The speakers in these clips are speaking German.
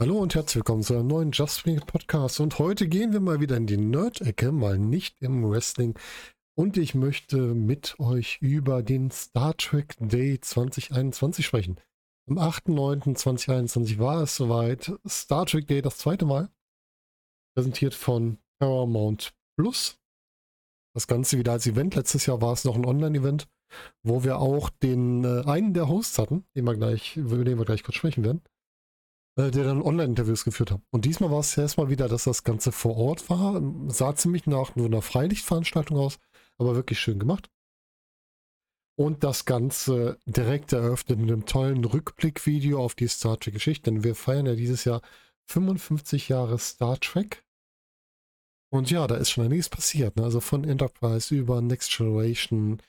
Hallo und herzlich willkommen zu einem neuen Just Wing Podcast. Und heute gehen wir mal wieder in die Nerd-Ecke, mal nicht im Wrestling. Und ich möchte mit euch über den Star Trek Day 2021 sprechen. Am 8.9.2021 war es soweit. Star Trek Day das zweite Mal. Präsentiert von Paramount Plus. Das Ganze wieder als Event. Letztes Jahr war es noch ein Online-Event, wo wir auch den äh, einen der Hosts hatten, den wir gleich, über den wir gleich kurz sprechen werden äh, der dann Online-Interviews geführt hat. Und diesmal war es erstmal wieder, dass das Ganze vor Ort war. Sah ziemlich nach nur einer Freilichtveranstaltung aus, aber wirklich schön gemacht. Und das Ganze direkt eröffnet mit einem tollen Rückblickvideo auf die Star Trek-Geschichte. Denn wir feiern ja dieses Jahr 55 Jahre Star Trek. Und ja, da ist schon einiges passiert. Ne? Also von Enterprise über Next Generation,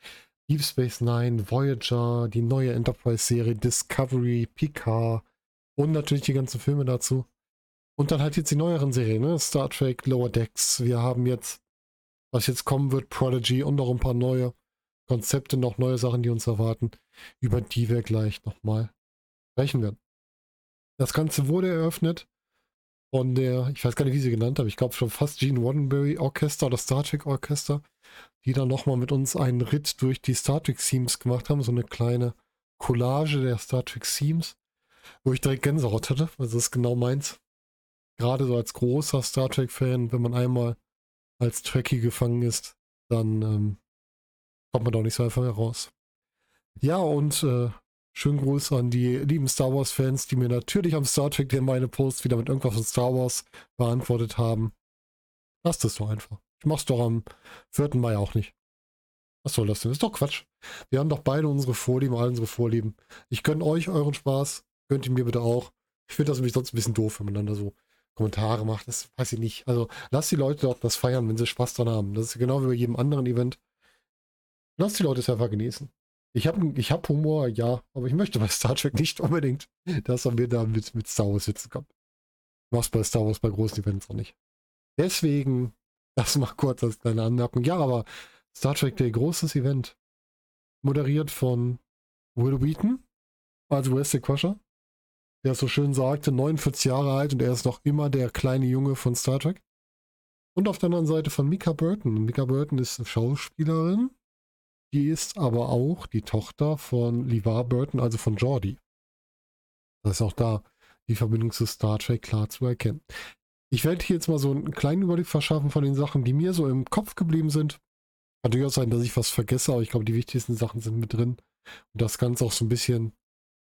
Deep Space Nine, Voyager, die neue Enterprise-Serie Discovery, Picard, und natürlich die ganzen Filme dazu. Und dann halt jetzt die neueren Serien, ne? Star Trek, Lower Decks. Wir haben jetzt, was jetzt kommen wird, Prodigy und noch ein paar neue Konzepte, noch neue Sachen, die uns erwarten, über die wir gleich nochmal sprechen werden. Das Ganze wurde eröffnet von der, ich weiß gar nicht, wie sie genannt habe, ich glaube schon fast Gene Roddenberry Orchester oder Star Trek Orchester, die dann nochmal mit uns einen Ritt durch die Star Trek Themes gemacht haben, so eine kleine Collage der Star Trek Themes wo ich direkt Gänsehaut hatte, weil das ist genau meins. Gerade so als großer Star Trek-Fan, wenn man einmal als Trekkie gefangen ist, dann ähm, kommt man doch nicht so einfach heraus. Ja, und äh, schönen Gruß an die lieben Star Wars-Fans, die mir natürlich am Star Trek Day meine Posts wieder mit irgendwas von Star Wars beantwortet haben. Lasst es doch einfach. Ich mach's doch am 4. Mai auch nicht. Was soll das denn? Ist doch Quatsch. Wir haben doch beide unsere Vorlieben, all unsere Vorlieben. Ich gönne euch euren Spaß. Gönnt ihn mir bitte auch. Ich finde das nämlich sonst ein bisschen doof, wenn man dann da so Kommentare macht. Das weiß ich nicht. Also lasst die Leute doch das feiern, wenn sie Spaß dran haben. Das ist genau wie bei jedem anderen Event. Lasst die Leute es einfach genießen. Ich habe ich hab Humor, ja, aber ich möchte bei Star Trek nicht unbedingt, dass er mir da mit, mit Star Wars sitzen kann. Mach's bei Star Wars bei großen Events auch nicht. Deswegen, das mal kurz als kleine Anmerkung. Ja, aber Star Trek Day, großes Event. Moderiert von Will Wheaton, also Wesley Crusher der so schön sagte, 49 Jahre alt und er ist noch immer der kleine Junge von Star Trek. Und auf der anderen Seite von Mika Burton. Mika Burton ist eine Schauspielerin, die ist aber auch die Tochter von LeVar Burton, also von Geordie. Das ist auch da die Verbindung zu Star Trek klar zu erkennen. Ich werde hier jetzt mal so einen kleinen Überblick verschaffen von den Sachen, die mir so im Kopf geblieben sind. Kann durchaus sein, dass ich was vergesse, aber ich glaube, die wichtigsten Sachen sind mit drin. Und das Ganze auch so ein bisschen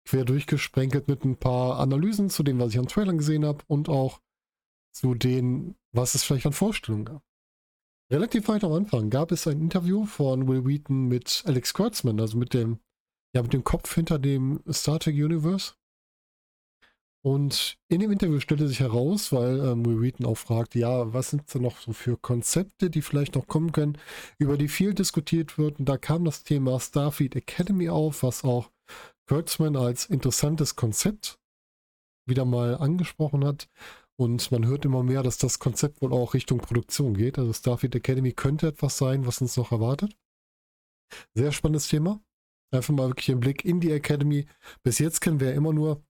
quer durchgesprenkelt mit ein paar Analysen zu dem, was ich an Trailern gesehen habe und auch zu dem, was es vielleicht an Vorstellungen gab. Relativ weit am Anfang gab es ein Interview von Will Wheaton mit Alex Kurtzman, also mit dem, ja, mit dem Kopf hinter dem Star Trek Universe. Und in dem Interview stellte sich heraus, weil ähm, Will Wheaton auch fragt, ja, was sind denn noch so für Konzepte, die vielleicht noch kommen können, über die viel diskutiert wird. Und da kam das Thema Starfleet Academy auf, was auch Kurtzman als interessantes Konzept wieder mal angesprochen hat. Und man hört immer mehr, dass das Konzept wohl auch Richtung Produktion geht. Also Starfleet Academy könnte etwas sein, was uns noch erwartet. Sehr spannendes Thema. Einfach mal wirklich einen Blick in die Academy. Bis jetzt kennen wir ja immer nur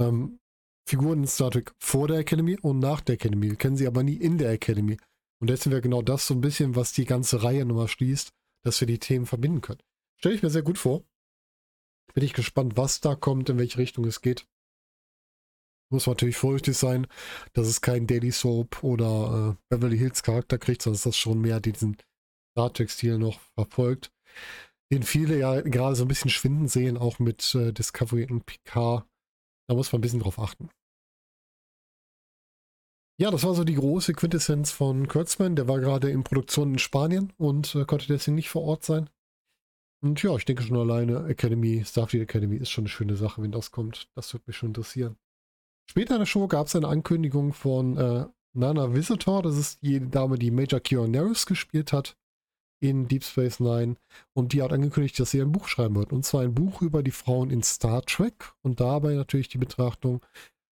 ähm, Figuren in Star Trek vor der Academy und nach der Academy. Wir kennen sie aber nie in der Academy. Und sind wir genau das so ein bisschen, was die ganze Reihe nochmal schließt, dass wir die Themen verbinden können. Stelle ich mir sehr gut vor. Bin ich gespannt, was da kommt, in welche Richtung es geht. Muss natürlich vorsichtig sein, dass es kein Daily Soap oder äh, Beverly Hills Charakter kriegt, sondern dass das schon mehr diesen Star Trek-Stil noch verfolgt. Den viele ja gerade so ein bisschen schwinden sehen, auch mit äh, Discovery und Picard. Da muss man ein bisschen drauf achten. Ja, das war so die große Quintessenz von Kurtzman. Der war gerade in Produktion in Spanien und äh, konnte deswegen nicht vor Ort sein. Und ja, ich denke schon alleine Academy, Starfleet Academy ist schon eine schöne Sache, wenn das kommt. Das würde mich schon interessieren. Später in der Show gab es eine Ankündigung von äh, Nana Visitor. Das ist die Dame, die Major Kionaris gespielt hat in Deep Space Nine. Und die hat angekündigt, dass sie ein Buch schreiben wird. Und zwar ein Buch über die Frauen in Star Trek. Und dabei natürlich die Betrachtung,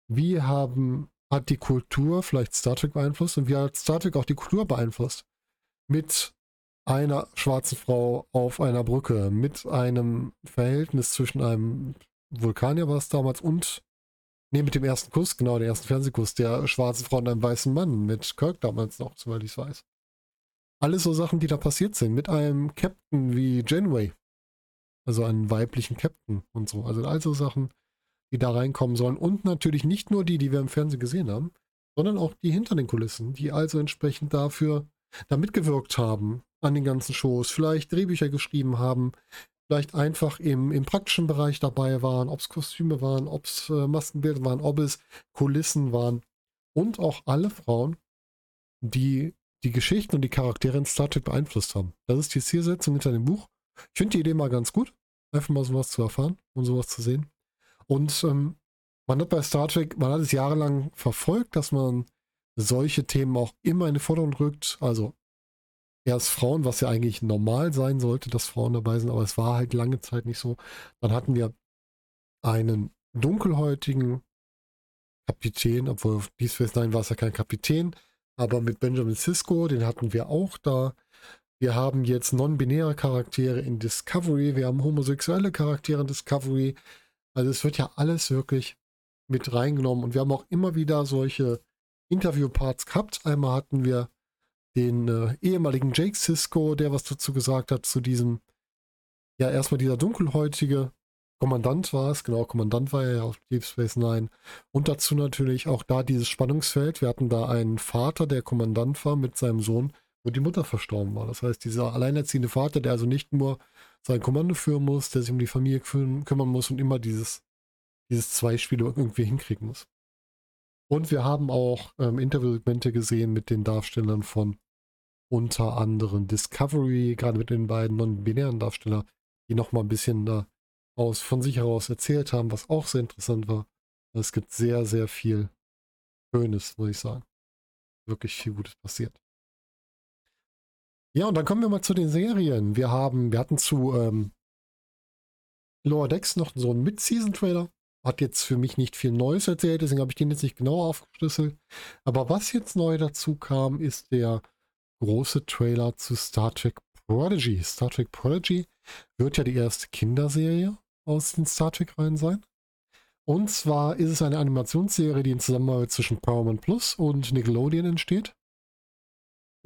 wie haben, hat die Kultur vielleicht Star Trek beeinflusst und wie hat Star Trek auch die Kultur beeinflusst? Mit einer schwarzen Frau auf einer Brücke, mit einem Verhältnis zwischen einem Vulkanier war es damals und Nee, mit dem ersten Kuss, genau, der ersten Fernsehkuss der schwarzen Frau und einem weißen Mann, mit Kirk damals noch, soweit ich es weiß. Alles so Sachen, die da passiert sind, mit einem Captain wie Janeway. Also einen weiblichen Captain und so. Also all so Sachen, die da reinkommen sollen. Und natürlich nicht nur die, die wir im Fernsehen gesehen haben, sondern auch die hinter den Kulissen, die also entsprechend dafür da mitgewirkt haben an den ganzen Shows, vielleicht Drehbücher geschrieben haben, vielleicht einfach im, im praktischen Bereich dabei waren, ob es Kostüme waren, ob es äh, Maskenbilder waren, ob es Kulissen waren und auch alle Frauen, die die Geschichten und die Charaktere in Star Trek beeinflusst haben. Das ist die Zielsetzung hinter dem Buch. Ich finde die Idee mal ganz gut, einfach mal sowas zu erfahren und sowas zu sehen. Und ähm, man hat bei Star Trek, man hat es jahrelang verfolgt, dass man solche Themen auch immer in den Vordergrund rückt. Also erst Frauen, was ja eigentlich normal sein sollte, dass Frauen dabei sind, aber es war halt lange Zeit nicht so. Dann hatten wir einen dunkelhäutigen Kapitän, obwohl auf Deep Space Nine war es ja kein Kapitän, aber mit Benjamin Sisko, den hatten wir auch da. Wir haben jetzt non-binäre Charaktere in Discovery, wir haben homosexuelle Charaktere in Discovery. Also es wird ja alles wirklich mit reingenommen und wir haben auch immer wieder solche Interviewparts gehabt. Einmal hatten wir den äh, ehemaligen Jake Sisko, der was dazu gesagt hat, zu diesem, ja, erstmal dieser dunkelhäutige Kommandant war es, genau, Kommandant war er ja auf Deep Space Nine. Und dazu natürlich auch da dieses Spannungsfeld. Wir hatten da einen Vater, der Kommandant war mit seinem Sohn, wo die Mutter verstorben war. Das heißt, dieser alleinerziehende Vater, der also nicht nur sein Kommando führen muss, der sich um die Familie kümmern muss und immer dieses, dieses Zweispiel irgendwie hinkriegen muss. Und wir haben auch ähm, Interviewsegmente gesehen mit den Darstellern von unter anderem Discovery, gerade mit den beiden non-binären Darstellern, die nochmal ein bisschen da aus, von sich heraus erzählt haben, was auch sehr interessant war. Es gibt sehr, sehr viel Schönes, muss ich sagen. Wirklich viel Gutes passiert. Ja, und dann kommen wir mal zu den Serien. Wir haben, wir hatten zu ähm, Lower Decks noch so einen Mid-Season-Trailer hat jetzt für mich nicht viel Neues erzählt, deswegen habe ich den jetzt nicht genau aufgeschlüsselt. Aber was jetzt neu dazu kam, ist der große Trailer zu Star Trek Prodigy. Star Trek Prodigy wird ja die erste Kinderserie aus den Star Trek-Reihen sein. Und zwar ist es eine Animationsserie, die in Zusammenarbeit zwischen Paramount Plus und Nickelodeon entsteht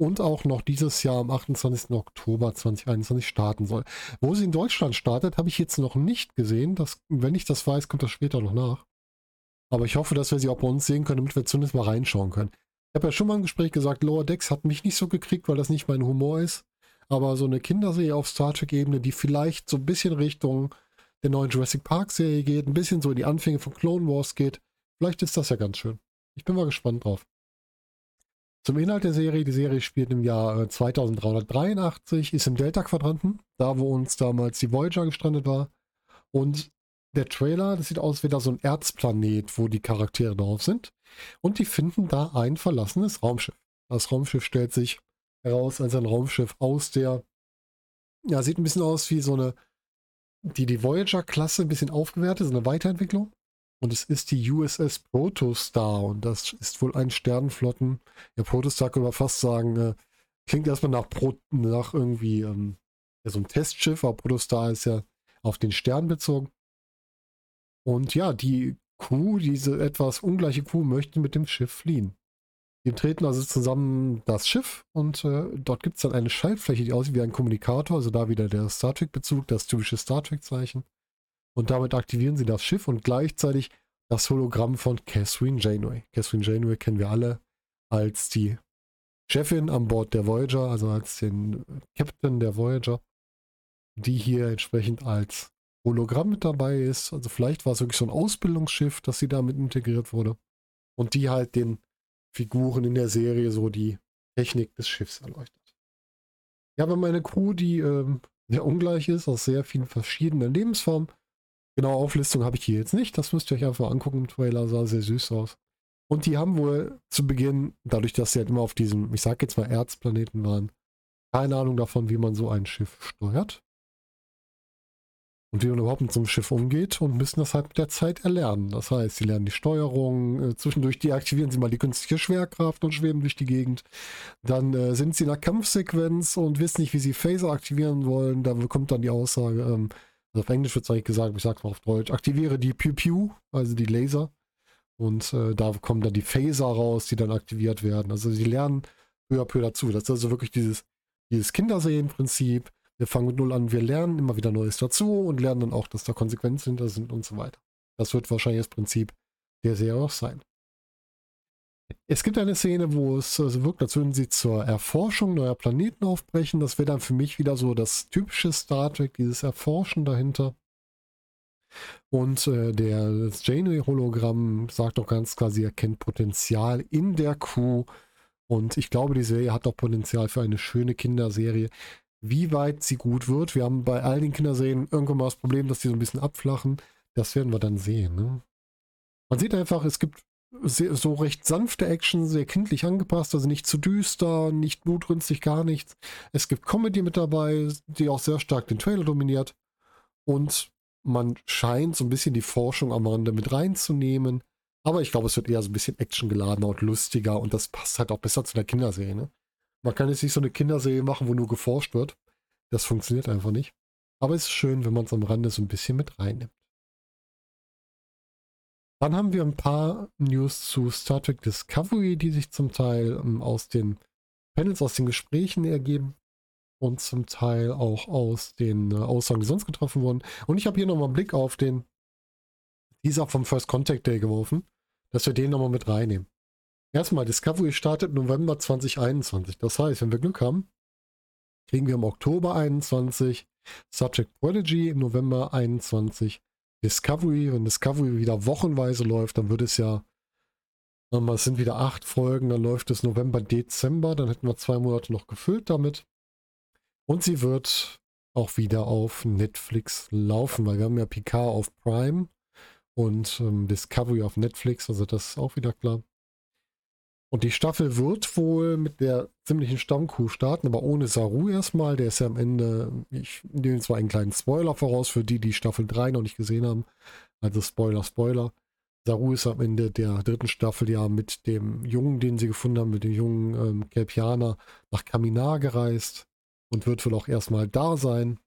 und auch noch dieses Jahr am 28. Oktober 2021 starten soll. Wo sie in Deutschland startet, habe ich jetzt noch nicht gesehen. Das, wenn ich das weiß, kommt das später noch nach. Aber ich hoffe, dass wir sie auch bei uns sehen können, damit wir zumindest mal reinschauen können. Ich habe ja schon mal im Gespräch gesagt, Lower Decks hat mich nicht so gekriegt, weil das nicht mein Humor ist. Aber so eine Kinderserie auf Star Trek-Ebene, die vielleicht so ein bisschen Richtung der neuen Jurassic Park-Serie geht, ein bisschen so in die Anfänge von Clone Wars geht, vielleicht ist das ja ganz schön. Ich bin mal gespannt drauf. Zum Inhalt der Serie. Die Serie spielt im Jahr 2383, äh, ist im Delta-Quadranten, da wo uns damals die Voyager gestrandet war. Und der Trailer, das sieht aus wie da so ein Erzplanet, wo die Charaktere drauf sind. Und die finden da ein verlassenes Raumschiff. Das Raumschiff stellt sich heraus als ein Raumschiff aus der, ja, sieht ein bisschen aus wie so eine, die, die Voyager-Klasse ein bisschen aufgewertet, so eine Weiterentwicklung. Und es ist die USS Protostar und das ist wohl ein Sternenflotten. Ja, Protostar können wir fast sagen, äh, klingt erstmal nach, Pro nach irgendwie ähm, ja, so ein Testschiff, aber Protostar ist ja auf den Stern bezogen. Und ja, die Crew, diese etwas ungleiche Crew, möchte mit dem Schiff fliehen. Die treten also zusammen das Schiff und äh, dort gibt es dann eine Schaltfläche, die aussieht wie ein Kommunikator, also da wieder der Star Trek-Bezug, das typische Star Trek-Zeichen. Und damit aktivieren sie das Schiff und gleichzeitig das Hologramm von Catherine Janeway. Catherine Janeway kennen wir alle als die Chefin an Bord der Voyager, also als den Captain der Voyager, die hier entsprechend als Hologramm mit dabei ist. Also vielleicht war es wirklich so ein Ausbildungsschiff, dass sie damit integriert wurde. Und die halt den Figuren in der Serie so die Technik des Schiffs erleuchtet. Ja, wir haben eine Crew, die ähm, sehr ungleich ist, aus sehr vielen verschiedenen Lebensformen. Genau, Auflistung habe ich hier jetzt nicht. Das müsst ihr euch einfach angucken im Trailer. Sah sehr süß aus. Und die haben wohl zu Beginn, dadurch, dass sie halt immer auf diesem, ich sag jetzt mal Erzplaneten waren, keine Ahnung davon, wie man so ein Schiff steuert. und wie man überhaupt mit so einem Schiff umgeht und müssen das halt mit der Zeit erlernen. Das heißt, sie lernen die Steuerung, äh, zwischendurch deaktivieren sie mal die künstliche Schwerkraft und schweben durch die Gegend. Dann äh, sind sie in der Kampfsequenz und wissen nicht, wie sie Phaser aktivieren wollen. Da kommt dann die Aussage, ähm, also auf Englisch wird es eigentlich gesagt, ich sage mal auf Deutsch, aktiviere die Pew Pew, also die Laser. Und äh, da kommen dann die Phaser raus, die dann aktiviert werden. Also sie lernen peu à peu dazu. Das ist also wirklich dieses, dieses Kindersehen-Prinzip wir fangen mit Null an, wir lernen immer wieder Neues dazu und lernen dann auch, dass da Konsequenzen hinter sind und so weiter. Das wird wahrscheinlich das Prinzip der Serie auch sein. Es gibt eine Szene, wo es also wirkt, als würden sie zur Erforschung neuer Planeten aufbrechen. Das wäre dann für mich wieder so das typische Star Trek, dieses Erforschen dahinter. Und äh, der Janeway-Hologramm sagt auch ganz klar, sie erkennt Potenzial in der Crew. Und ich glaube, die Serie hat auch Potenzial für eine schöne Kinderserie wie weit sie gut wird. Wir haben bei all den Kinderserien irgendwann mal das Problem, dass die so ein bisschen abflachen. Das werden wir dann sehen. Ne? Man sieht einfach, es gibt sehr, so recht sanfte Action, sehr kindlich angepasst, also nicht zu düster, nicht blutrünstig, gar nichts. Es gibt Comedy mit dabei, die auch sehr stark den Trailer dominiert. Und man scheint so ein bisschen die Forschung am Rande mit reinzunehmen. Aber ich glaube, es wird eher so ein bisschen actiongeladener und lustiger und das passt halt auch besser zu der Kinderserie. Ne? Man kann jetzt nicht so eine Kinderserie machen, wo nur geforscht wird. Das funktioniert einfach nicht. Aber es ist schön, wenn man es am Rande so ein bisschen mit reinnimmt. Dann haben wir ein paar News zu Star Trek Discovery, die sich zum Teil ähm, aus den Panels, aus den Gesprächen ergeben und zum Teil auch aus den äh, Aussagen, die sonst getroffen wurden. Und ich habe hier nochmal einen Blick auf den Teaser vom First Contact Day geworfen, dass wir den nochmal mit reinnehmen. Erstmal, Discovery startet November 2021. Das heißt, wenn wir Glück haben, kriegen wir im Oktober 21 Subject Prodigy im November 21 Discovery. Wenn Discovery wieder wochenweise läuft, dann wird es ja, es sind wieder acht Folgen, dann läuft es November, Dezember, dann hätten wir zwei Monate noch gefüllt damit. Und sie wird auch wieder auf Netflix laufen, weil wir haben ja Picard auf Prime und ähm, Discovery auf Netflix, also das ist auch wieder klar. Und die Staffel wird wohl mit der ziemlichen Stammkuh starten, aber ohne Saru erstmal. Der ist ja am Ende, ich nehme zwar einen kleinen Spoiler voraus für die, die Staffel 3 noch nicht gesehen haben. Also Spoiler, Spoiler. Saru ist am Ende der dritten Staffel ja mit dem Jungen, den sie gefunden haben, mit dem jungen ähm, Kelpianer nach Kaminar gereist und wird wohl auch erstmal da sein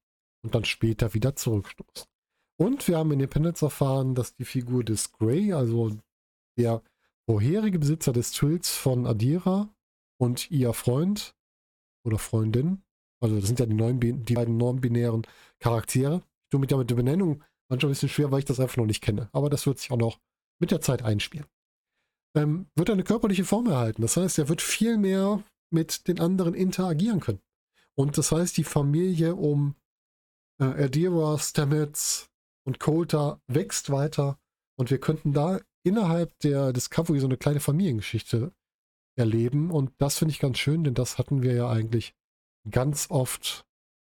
und dann später wieder zurückstoßen. Und wir haben in Independence erfahren, dass die Figur des Grey, also der vorherige Besitzer des Trills von Adira und ihr Freund oder Freundin, also das sind ja die, neuen, die beiden non-binären Charaktere. Ich tue mit der, mit der Benennung manchmal ein bisschen schwer, weil ich das einfach noch nicht kenne. Aber das wird sich auch noch mit der Zeit einspielen. Ähm, wird eine körperliche Form erhalten. Das heißt, er wird viel mehr mit den anderen interagieren können. Und das heißt, die Familie um äh, Adira, Stamets und Coulter wächst weiter. Und wir könnten da innerhalb der Discovery so eine kleine Familiengeschichte erleben. Und das finde ich ganz schön, denn das hatten wir ja eigentlich ganz oft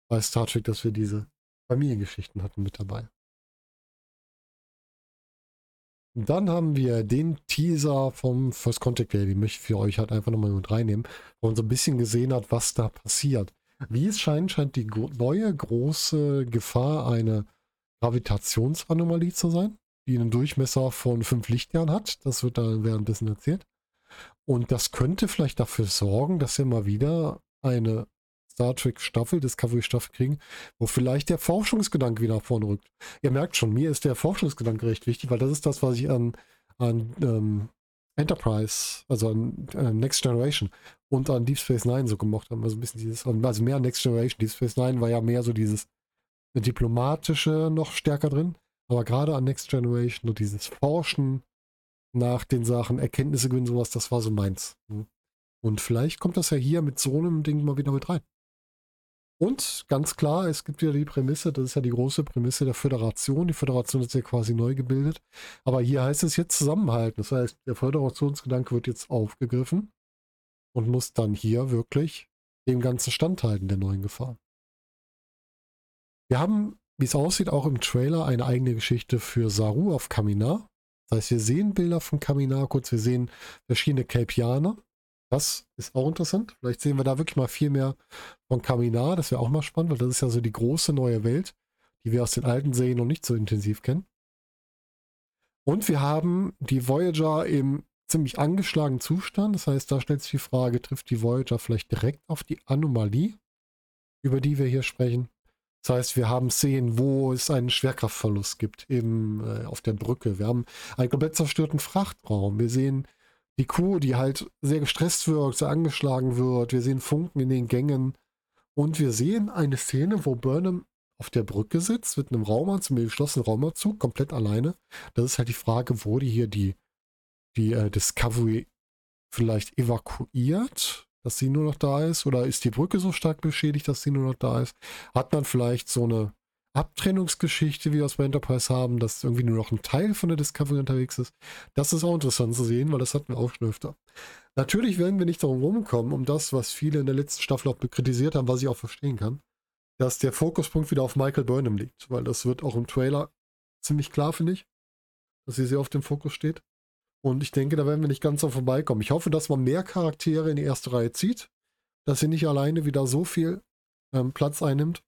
bei Star Trek, dass wir diese Familiengeschichten hatten mit dabei. Dann haben wir den Teaser vom First Contact Day, den möchte ich für euch halt einfach nochmal mit reinnehmen, wo man so ein bisschen gesehen hat, was da passiert. Wie es scheint, scheint die neue große Gefahr eine Gravitationsanomalie zu sein die einen Durchmesser von fünf Lichtjahren hat. Das wird da währenddessen erzählt. Und das könnte vielleicht dafür sorgen, dass wir mal wieder eine Star Trek Staffel, Discovery Staffel kriegen, wo vielleicht der Forschungsgedanke wieder vorne rückt. Ihr merkt schon, mir ist der Forschungsgedanke recht wichtig, weil das ist das, was ich an, an ähm, Enterprise, also an äh, Next Generation und an Deep Space Nine so gemocht habe. Also ein bisschen dieses, also mehr Next Generation. Deep Space Nine war ja mehr so dieses diplomatische noch stärker drin. Aber gerade an Next Generation und dieses Forschen nach den Sachen, Erkenntnisse gewinnen, sowas, das war so meins. Und vielleicht kommt das ja hier mit so einem Ding mal wieder mit rein. Und ganz klar, es gibt wieder die Prämisse, das ist ja die große Prämisse der Föderation. Die Föderation ist ja quasi neu gebildet. Aber hier heißt es jetzt zusammenhalten. Das heißt, der Föderationsgedanke wird jetzt aufgegriffen und muss dann hier wirklich dem Ganzen standhalten, der neuen Gefahr. Wir haben wie es aussieht, auch im Trailer eine eigene Geschichte für Saru auf Kaminar. Das heißt, wir sehen Bilder von Kaminar kurz, wir sehen verschiedene Kelpianer. Das ist auch interessant. Vielleicht sehen wir da wirklich mal viel mehr von Kaminar. Das wäre auch mal spannend, weil das ist ja so die große neue Welt, die wir aus den alten Serien noch nicht so intensiv kennen. Und wir haben die Voyager im ziemlich angeschlagenen Zustand. Das heißt, da stellt sich die Frage, trifft die Voyager vielleicht direkt auf die Anomalie, über die wir hier sprechen? Das heißt, wir haben Szenen, wo es einen Schwerkraftverlust gibt, eben äh, auf der Brücke. Wir haben einen komplett zerstörten Frachtraum. Wir sehen die Kuh, die halt sehr gestresst wirkt, sehr angeschlagen wird. Wir sehen Funken in den Gängen. Und wir sehen eine Szene, wo Burnham auf der Brücke sitzt, mit einem Raumanzug, mit einem geschlossenen Raumanzug, komplett alleine. Das ist halt die Frage, wurde hier die, die äh, Discovery vielleicht evakuiert, dass sie nur noch da ist? Oder ist die Brücke so stark beschädigt, dass sie nur noch da ist? Hat man vielleicht so eine Abtrennungsgeschichte, wie wir es bei Enterprise haben, dass irgendwie nur noch ein Teil von der Discovery unterwegs ist? Das ist auch interessant zu sehen, weil das hatten wir auch schon öfter. Natürlich werden wir nicht darum rumkommen, um das, was viele in der letzten Staffel auch kritisiert haben, was ich auch verstehen kann dass der Fokuspunkt wieder auf Michael Burnham liegt, weil das wird auch im Trailer ziemlich klar, finde ich, dass sie sehr auf dem Fokus steht. Und ich denke, da werden wir nicht ganz so vorbeikommen. Ich hoffe, dass man mehr Charaktere in die erste Reihe zieht, dass sie nicht alleine wieder so viel ähm, Platz einnimmt.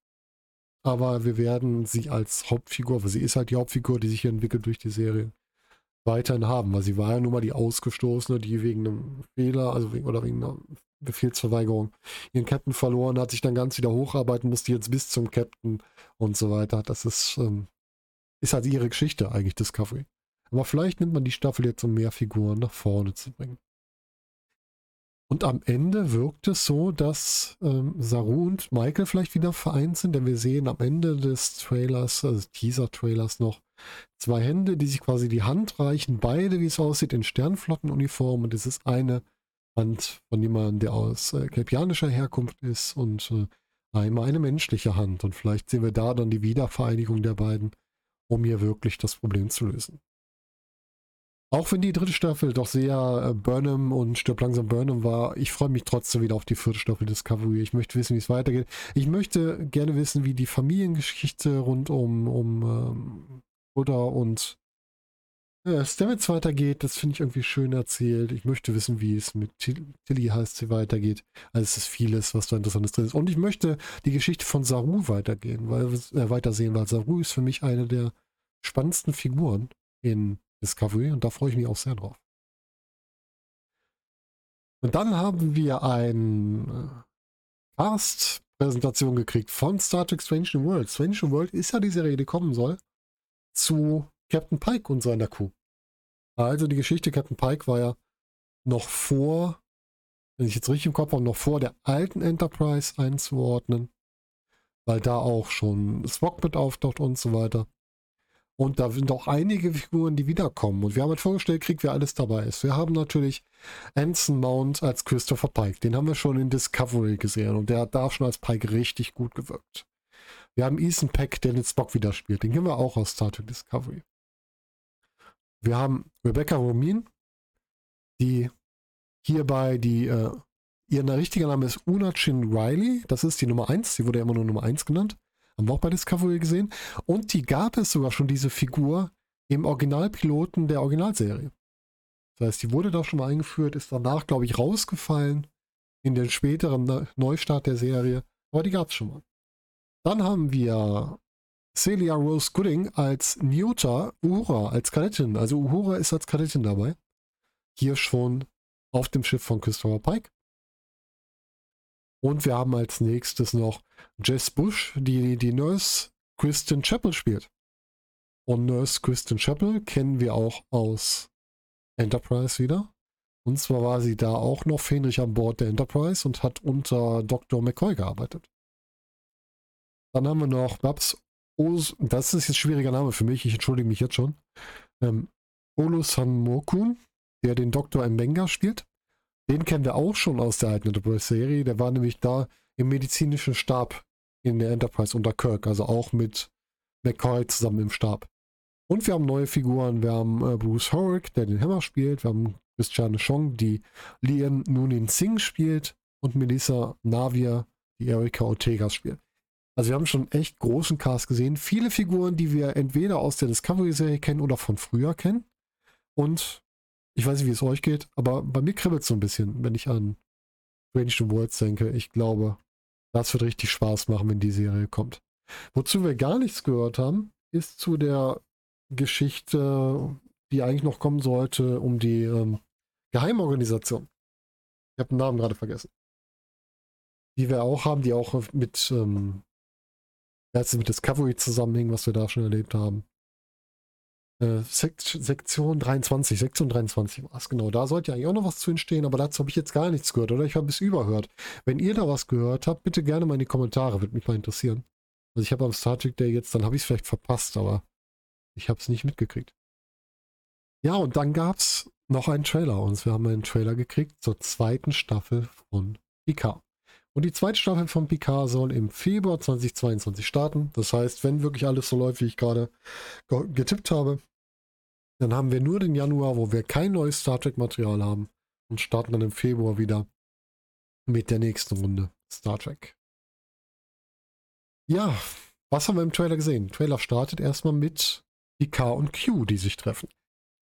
Aber wir werden sie als Hauptfigur, weil sie ist halt die Hauptfigur, die sich hier entwickelt durch die Serie, weiterhin haben, weil sie war ja nun mal die Ausgestoßene, die wegen einem Fehler, also wegen, oder wegen einer Befehlsverweigerung ihren Captain verloren, hat sich dann ganz wieder hocharbeiten, musste jetzt bis zum Captain und so weiter. Das ist, ähm, ist halt ihre Geschichte eigentlich, Discovery. Aber vielleicht nimmt man die Staffel jetzt, um mehr Figuren nach vorne zu bringen. Und am Ende wirkt es so, dass ähm, Saru und Michael vielleicht wieder vereint sind, denn wir sehen am Ende des Trailers, also Teaser-Trailers noch, zwei Hände, die sich quasi die Hand reichen, beide, wie es aussieht, in Sternflottenuniform. Und es ist eine Hand von jemandem, der aus äh, kelpianischer Herkunft ist und äh, einmal eine menschliche Hand. Und vielleicht sehen wir da dann die Wiedervereinigung der beiden, um hier wirklich das Problem zu lösen. Auch wenn die dritte Staffel doch sehr äh, Burnham und Stirb langsam Burnham war, ich freue mich trotzdem wieder auf die vierte Staffel Discovery. Ich möchte wissen, wie es weitergeht. Ich möchte gerne wissen, wie die Familiengeschichte rund um, um ähm, Buddha und äh, Stamets weitergeht. Das finde ich irgendwie schön erzählt. Ich möchte wissen, wie es mit Tilly heißt sie weitergeht. Also es ist vieles, was da interessantes drin ist. Und ich möchte die Geschichte von Saru weitergehen, weil äh, weitersehen, weil Saru ist für mich eine der spannendsten Figuren in Discovery und da freue ich mich auch sehr drauf. Und dann haben wir ein äh, Cast-Präsentation gekriegt von Star Trek Strange New World. Strange New World ist ja die Serie, die kommen soll, zu Captain Pike und seiner Crew. Also die Geschichte Captain Pike war ja noch vor, wenn ich jetzt richtig im Kopf habe, noch vor der alten Enterprise einzuordnen, weil da auch schon Spock mit auftaucht und so weiter. Und da sind auch einige Figuren, die wiederkommen. Und wir haben halt vorgestellt, Krieg, wer alles dabei ist. Wir haben natürlich Anson Mount als Christopher Pike. Den haben wir schon in Discovery gesehen. Und der hat da schon als Pike richtig gut gewirkt. Wir haben Ethan Peck, der den Spock wieder spielt. Den kennen wir auch aus Star Trek Discovery. Wir haben Rebecca Romin, die hierbei die, äh, ihr richtiger Name ist Una Chin Riley. Das ist die Nummer 1. Sie wurde ja immer nur Nummer 1 genannt. Haben wir auch bei Discovery gesehen. Und die gab es sogar schon, diese Figur, im Originalpiloten der Originalserie. Das heißt, die wurde da schon mal eingeführt, ist danach, glaube ich, rausgefallen in den späteren Neustart der Serie. Aber die gab es schon mal. Dann haben wir Celia Rose Gooding als Nyota Uhura, als Kadettin. Also Uhura ist als Kadettin dabei. Hier schon auf dem Schiff von Christopher Pike. Und wir haben als nächstes noch Jess Bush, die die Nurse Kristen Chapel spielt. Und Nurse Kristen Chapel kennen wir auch aus Enterprise wieder. Und zwar war sie da auch noch fähnrich an Bord der Enterprise und hat unter Dr. McCoy gearbeitet. Dann haben wir noch Babs Os, das ist jetzt ein schwieriger Name für mich, ich entschuldige mich jetzt schon. Ähm, Olusan Mokun, der den Dr. Mbenga spielt. Den kennen wir auch schon aus der alten Enterprise-Serie. Der war nämlich da im medizinischen Stab in der Enterprise unter Kirk, also auch mit McCoy zusammen im Stab. Und wir haben neue Figuren. Wir haben äh, Bruce Horrick, der den Hammer spielt. Wir haben Christiane Chong, die Liam Nunin Singh spielt. Und Melissa Navia, die Erika Ortega spielt. Also wir haben schon echt großen Cast gesehen. Viele Figuren, die wir entweder aus der Discovery-Serie kennen oder von früher kennen. Und ich weiß nicht, wie es euch geht, aber bei mir kribbelt es so ein bisschen, wenn ich an Strange New Worlds denke. Ich glaube, das wird richtig Spaß machen, wenn die Serie kommt. Wozu wir gar nichts gehört haben, ist zu der Geschichte, die eigentlich noch kommen sollte, um die ähm, Geheimorganisation. Ich habe den Namen gerade vergessen. Die wir auch haben, die auch mit, ähm, mit Discovery zusammenhängen, was wir da schon erlebt haben. Äh, Sekt Sektion 23, Sektion 23 war es, genau. Da sollte eigentlich auch noch was zu entstehen, aber dazu habe ich jetzt gar nichts gehört oder ich habe es überhört. Wenn ihr da was gehört habt, bitte gerne mal in die Kommentare, würde mich mal interessieren. Also ich habe am Star Trek Day jetzt, dann habe ich es vielleicht verpasst, aber ich habe es nicht mitgekriegt. Ja, und dann gab es noch einen Trailer und wir haben einen Trailer gekriegt zur zweiten Staffel von Picard. Und die zweite Staffel von Picard soll im Februar 2022 starten. Das heißt, wenn wirklich alles so läuft, wie ich gerade getippt habe, dann haben wir nur den Januar, wo wir kein neues Star Trek-Material haben und starten dann im Februar wieder mit der nächsten Runde Star Trek. Ja, was haben wir im Trailer gesehen? Der Trailer startet erstmal mit Picard und Q, die sich treffen.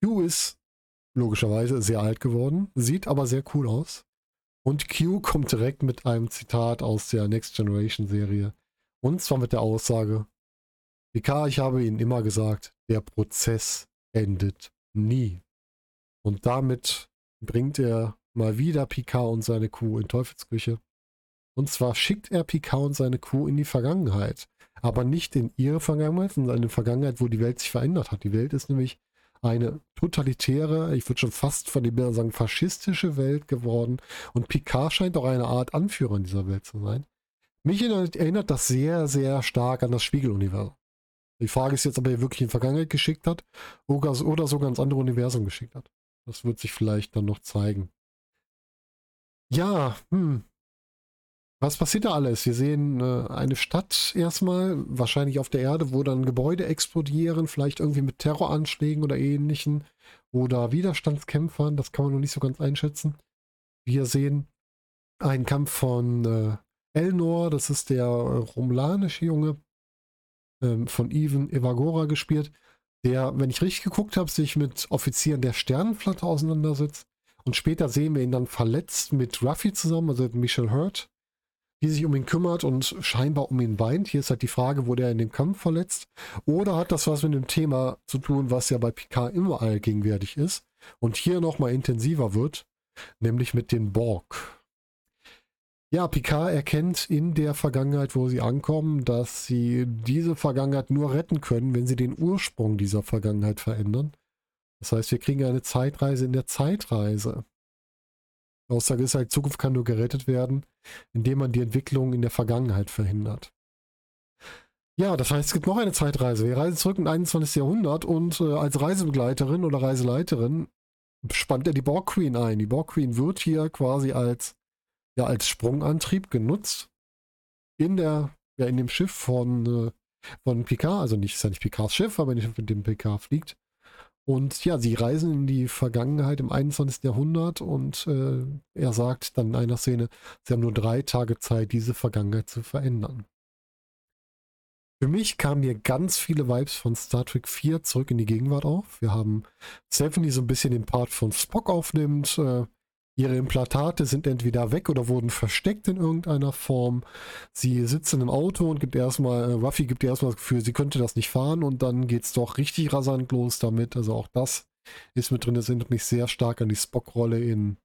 Q ist logischerweise sehr alt geworden, sieht aber sehr cool aus. Und Q kommt direkt mit einem Zitat aus der Next Generation Serie. Und zwar mit der Aussage, Picard, ich habe Ihnen immer gesagt, der Prozess endet nie. Und damit bringt er mal wieder Picard und seine Kuh in Teufelsküche. Und zwar schickt er Picard und seine Kuh in die Vergangenheit. Aber nicht in ihre Vergangenheit, sondern in eine Vergangenheit, wo die Welt sich verändert hat. Die Welt ist nämlich eine totalitäre, ich würde schon fast von den Bildern sagen, faschistische Welt geworden. Und Picard scheint auch eine Art Anführer in dieser Welt zu sein. Mich erinnert, erinnert das sehr, sehr stark an das Spiegeluniversum. Die Frage ist jetzt, ob er wirklich in die Vergangenheit geschickt hat oder, sogar ins andere Universum geschickt hat. Das wird sich vielleicht dann noch zeigen. Ja, hm, was passiert da alles? Wir sehen äh, eine Stadt erstmal, wahrscheinlich auf der Erde, wo dann Gebäude explodieren, vielleicht irgendwie mit Terroranschlägen oder ähnlichen oder Widerstandskämpfern, das kann man noch nicht so ganz einschätzen. Wir sehen einen Kampf von äh, Elnor, das ist der äh, romulanische Junge, ähm, von Even Evagora gespielt, der, wenn ich richtig geguckt habe, sich mit Offizieren der Sternenflotte auseinandersetzt. Und später sehen wir ihn dann verletzt mit Ruffy zusammen, also mit Michelle Hurt, die sich um ihn kümmert und scheinbar um ihn weint. Hier ist halt die Frage, wurde er in dem Kampf verletzt? Oder hat das was mit dem Thema zu tun, was ja bei Picard immer allgegenwärtig ist und hier nochmal intensiver wird, nämlich mit den Borg. Ja, Picard erkennt in der Vergangenheit, wo sie ankommen, dass sie diese Vergangenheit nur retten können, wenn sie den Ursprung dieser Vergangenheit verändern. Das heißt, wir kriegen eine Zeitreise in der Zeitreise. Aussage ist halt, Zukunft kann nur gerettet werden, indem man die Entwicklung in der Vergangenheit verhindert. Ja, das heißt, es gibt noch eine Zeitreise. Wir reisen zurück in 21. Jahrhundert und äh, als Reisebegleiterin oder Reiseleiterin spannt er die Borg Queen ein. Die Borg Queen wird hier quasi als, ja, als Sprungantrieb genutzt in der, ja, in dem Schiff von, äh, von Picard, also nicht, ist ja nicht Picards Schiff, aber nicht mit dem Picard fliegt. Und ja, sie reisen in die Vergangenheit im 21. Jahrhundert und äh, er sagt dann in einer Szene, sie haben nur drei Tage Zeit, diese Vergangenheit zu verändern. Für mich kamen hier ganz viele Vibes von Star Trek 4 zurück in die Gegenwart auf. Wir haben Stephanie so ein bisschen den Part von Spock aufnimmt, äh, Ihre Implantate sind entweder weg oder wurden versteckt in irgendeiner Form. Sie sitzt in einem Auto und gibt erstmal, äh, Ruffy gibt ihr erstmal das Gefühl, sie könnte das nicht fahren und dann geht es doch richtig rasant los damit. Also auch das ist mit drin. Das erinnert mich sehr stark an die Spock-Rolle in,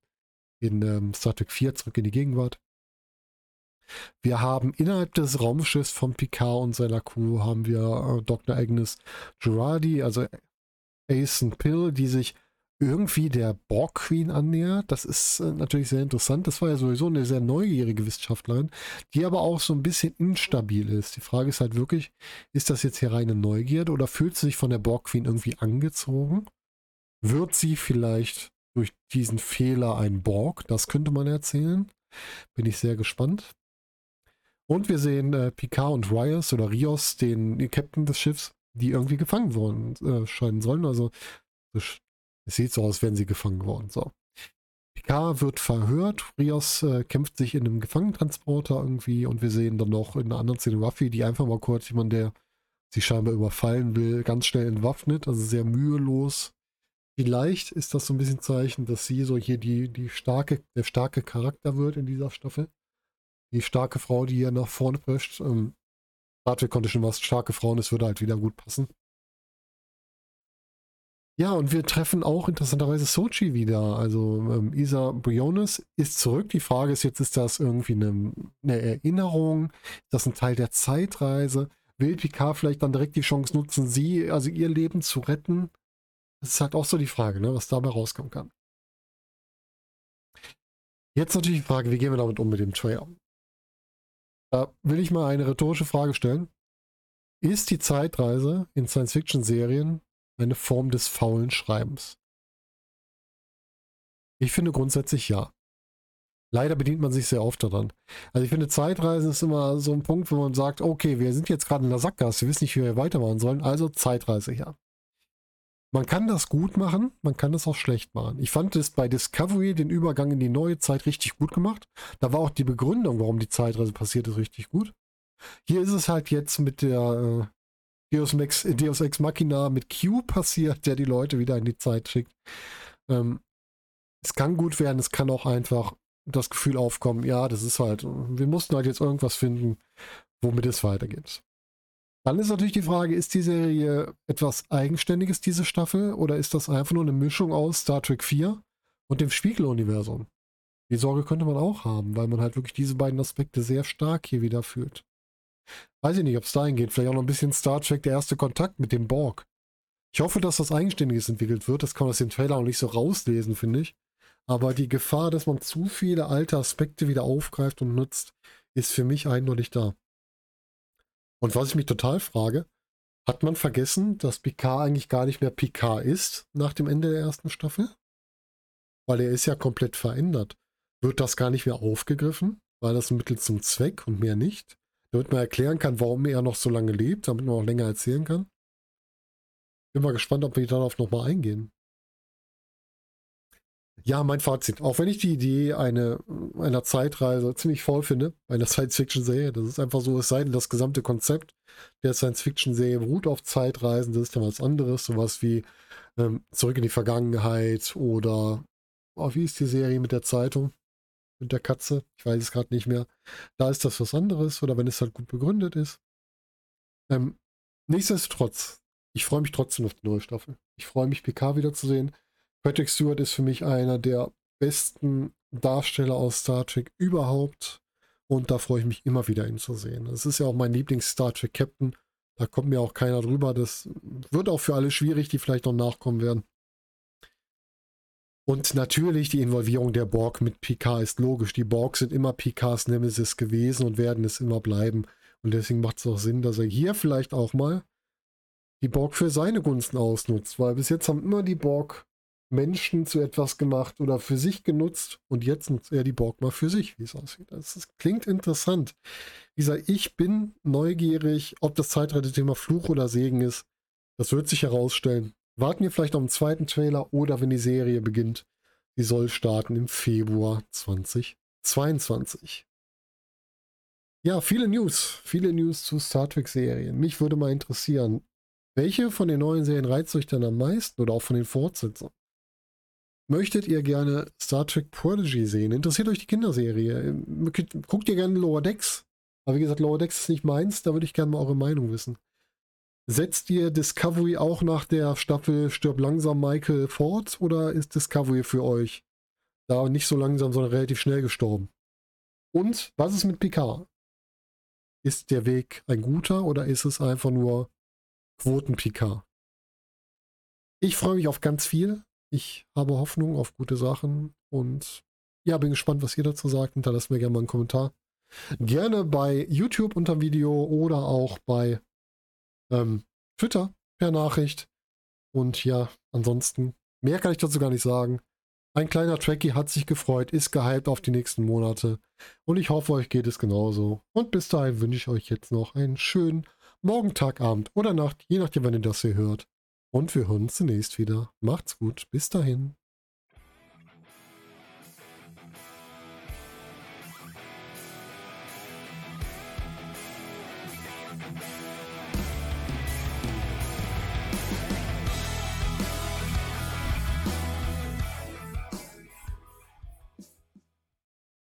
in ähm, Star Trek 4 zurück in die Gegenwart. Wir haben innerhalb des Raumschiffs von Picard und seiner Crew haben wir äh, Dr. Agnes Girardi, also Asen Pill, die sich irgendwie der Borg Queen annähert. Das ist äh, natürlich sehr interessant. Das war ja sowieso eine sehr neugierige Wissenschaftlerin, die aber auch so ein bisschen instabil ist. Die Frage ist halt wirklich, ist das jetzt hier reine Neugierde oder fühlt sie sich von der Borg Queen irgendwie angezogen? Wird sie vielleicht durch diesen Fehler ein Borg? Das könnte man erzählen. Bin ich sehr gespannt. Und wir sehen äh, Picard und Rios oder Rios, den Captain des Schiffs, die irgendwie gefangen worden äh, scheinen sollen. Also es sieht so aus, als wären sie gefangen worden. So. Picard wird verhört. Rios äh, kämpft sich in einem Gefangentransporter irgendwie und wir sehen dann noch in einer anderen Szene Ruffy, die einfach mal kurz jemand, der sie scheinbar überfallen will, ganz schnell entwaffnet, also sehr mühelos. Vielleicht ist das so ein bisschen Zeichen, dass sie so hier die, die starke, der starke Charakter wird in dieser Staffel. Die starke Frau, die hier nach vorne prescht. Ähm, Trek konnte schon was starke Frauen, es würde halt wieder gut passen. Ja, und wir treffen auch interessanterweise Sochi wieder. Also ähm, Isa Briones ist zurück. Die Frage ist jetzt, ist das irgendwie eine, eine, Erinnerung? Ist das ein Teil der Zeitreise? Will Picard vielleicht dann direkt die Chance nutzen, sie, also ihr Leben zu retten? Das ist halt auch so die Frage, ne, was dabei rauskommen kann. Jetzt natürlich die Frage, wie gehen wir damit um mit dem Trailer? Da will ich mal eine rhetorische Frage stellen. Ist die Zeitreise in Science-Fiction-Serien eine Form des faulen Schreibens? Ich finde grundsätzlich ja. Leider bedient man sich sehr oft daran. Also ich finde, Zeitreisen ist immer so ein Punkt, wo man sagt, okay, wir sind jetzt gerade in der Sackgasse, wir wissen nicht, wie wir weitermachen sollen, also Zeitreise ja. Man kann das gut machen, man kann das auch schlecht machen. Ich fand es bei Discovery, den Übergang in die neue Zeit, richtig gut gemacht. Da war auch die Begründung, warum die Zeitreise passiert ist, richtig gut. Hier ist es halt jetzt mit der äh, Deus, Max, Deus Ex Machina mit Q passiert, der die Leute wieder in die Zeit schickt. Ähm, es kann gut werden, es kann auch einfach das Gefühl aufkommen, ja, das ist halt, wir mussten halt jetzt irgendwas finden, womit es weitergeht. Dann ist natürlich die Frage, ist die Serie etwas Eigenständiges, diese Staffel, oder ist das einfach nur eine Mischung aus Star Trek 4 und dem Spiegeluniversum? Die Sorge könnte man auch haben, weil man halt wirklich diese beiden Aspekte sehr stark hier wieder fühlt. Weiß ich nicht, ob es dahin geht. Vielleicht auch noch ein bisschen Star Trek, der erste Kontakt mit dem Borg. Ich hoffe, dass das Eigenständiges entwickelt wird. Das kann man aus dem Trailer auch nicht so rauslesen, finde ich. Aber die Gefahr, dass man zu viele alte Aspekte wieder aufgreift und nutzt, ist für mich eindeutig da. Und was ich mich total frage, hat man vergessen, dass Picard eigentlich gar nicht mehr Picard ist nach dem Ende der ersten Staffel? Weil er ist ja komplett verändert. Wird das gar nicht mehr aufgegriffen? Weil das ein Mittel zum Zweck und mehr nicht? Damit man erklären kann, warum er noch so lange lebt, damit man auch länger erzählen kann. Bin mal gespannt, ob wir darauf nochmal eingehen. Ja, mein Fazit. Auch wenn ich die Idee eine, einer Zeitreise ziemlich voll finde, einer Science-Fiction-Serie, das ist einfach so, es sei denn, das gesamte Konzept der Science-Fiction-Serie beruht auf Zeitreisen, das ist ja was anderes, sowas wie ähm, Zurück in die Vergangenheit oder, oh, wie ist die Serie mit der Zeitung? Mit der Katze? Ich weiß es gerade nicht mehr. Da ist das was anderes oder wenn es halt gut begründet ist. Ähm, nichtsdestotrotz, ich freue mich trotzdem auf die neue Staffel. Ich freue mich, PK wiederzusehen. Patrick Stewart ist für mich einer der besten Darsteller aus Star Trek überhaupt. Und da freue ich mich immer wieder, ihn zu sehen. Das ist ja auch mein Lieblings-Star Trek Captain. Da kommt mir auch keiner drüber. Das wird auch für alle schwierig, die vielleicht noch nachkommen werden. Und natürlich die Involvierung der Borg mit Picard ist logisch. Die Borg sind immer Picards Nemesis gewesen und werden es immer bleiben. Und deswegen macht es auch Sinn, dass er hier vielleicht auch mal die Borg für seine Gunsten ausnutzt. Weil bis jetzt haben immer die Borg Menschen zu etwas gemacht oder für sich genutzt und jetzt nutzt er die Borg mal für sich, wie es aussieht. Das, das klingt interessant. Gesagt, ich bin neugierig, ob das Zeitrettethema Fluch oder Segen ist. Das wird sich herausstellen. Warten wir vielleicht auf einen zweiten Trailer oder wenn die Serie beginnt. Die soll starten im Februar 2022. Ja, viele News. Viele News zu Star Trek-Serien. Mich würde mal interessieren, welche von den neuen Serien reizt euch denn am meisten oder auch von den Fortsetzungen? Möchtet ihr gerne Star Trek Prodigy sehen? Interessiert euch die Kinderserie? Guckt ihr gerne Lower Decks? Aber wie gesagt, Lower Decks ist nicht meins, da würde ich gerne mal eure Meinung wissen. Setzt ihr Discovery auch nach der Staffel Stirb langsam Michael fort oder ist Discovery für euch da nicht so langsam, sondern relativ schnell gestorben? Und was ist mit Picard? Ist der Weg ein guter oder ist es einfach nur Quoten-Picard? Ich freue mich auf ganz viel. Ich habe Hoffnung auf gute Sachen und ja, bin gespannt, was ihr dazu sagt. Hinterlasst mir gerne mal einen Kommentar. Gerne bei YouTube unter Video oder auch bei ähm, Twitter per Nachricht. Und ja, ansonsten, mehr kann ich dazu gar nicht sagen. Ein kleiner Tracky hat sich gefreut, ist gehypt auf die nächsten Monate. Und ich hoffe, euch geht es genauso. Und bis dahin wünsche ich euch jetzt noch einen schönen Morgen, Tag, Abend oder Nacht, je nachdem, wann ihr das hier hört. Und wir hören uns zunächst wieder. Macht's gut. Bis dahin.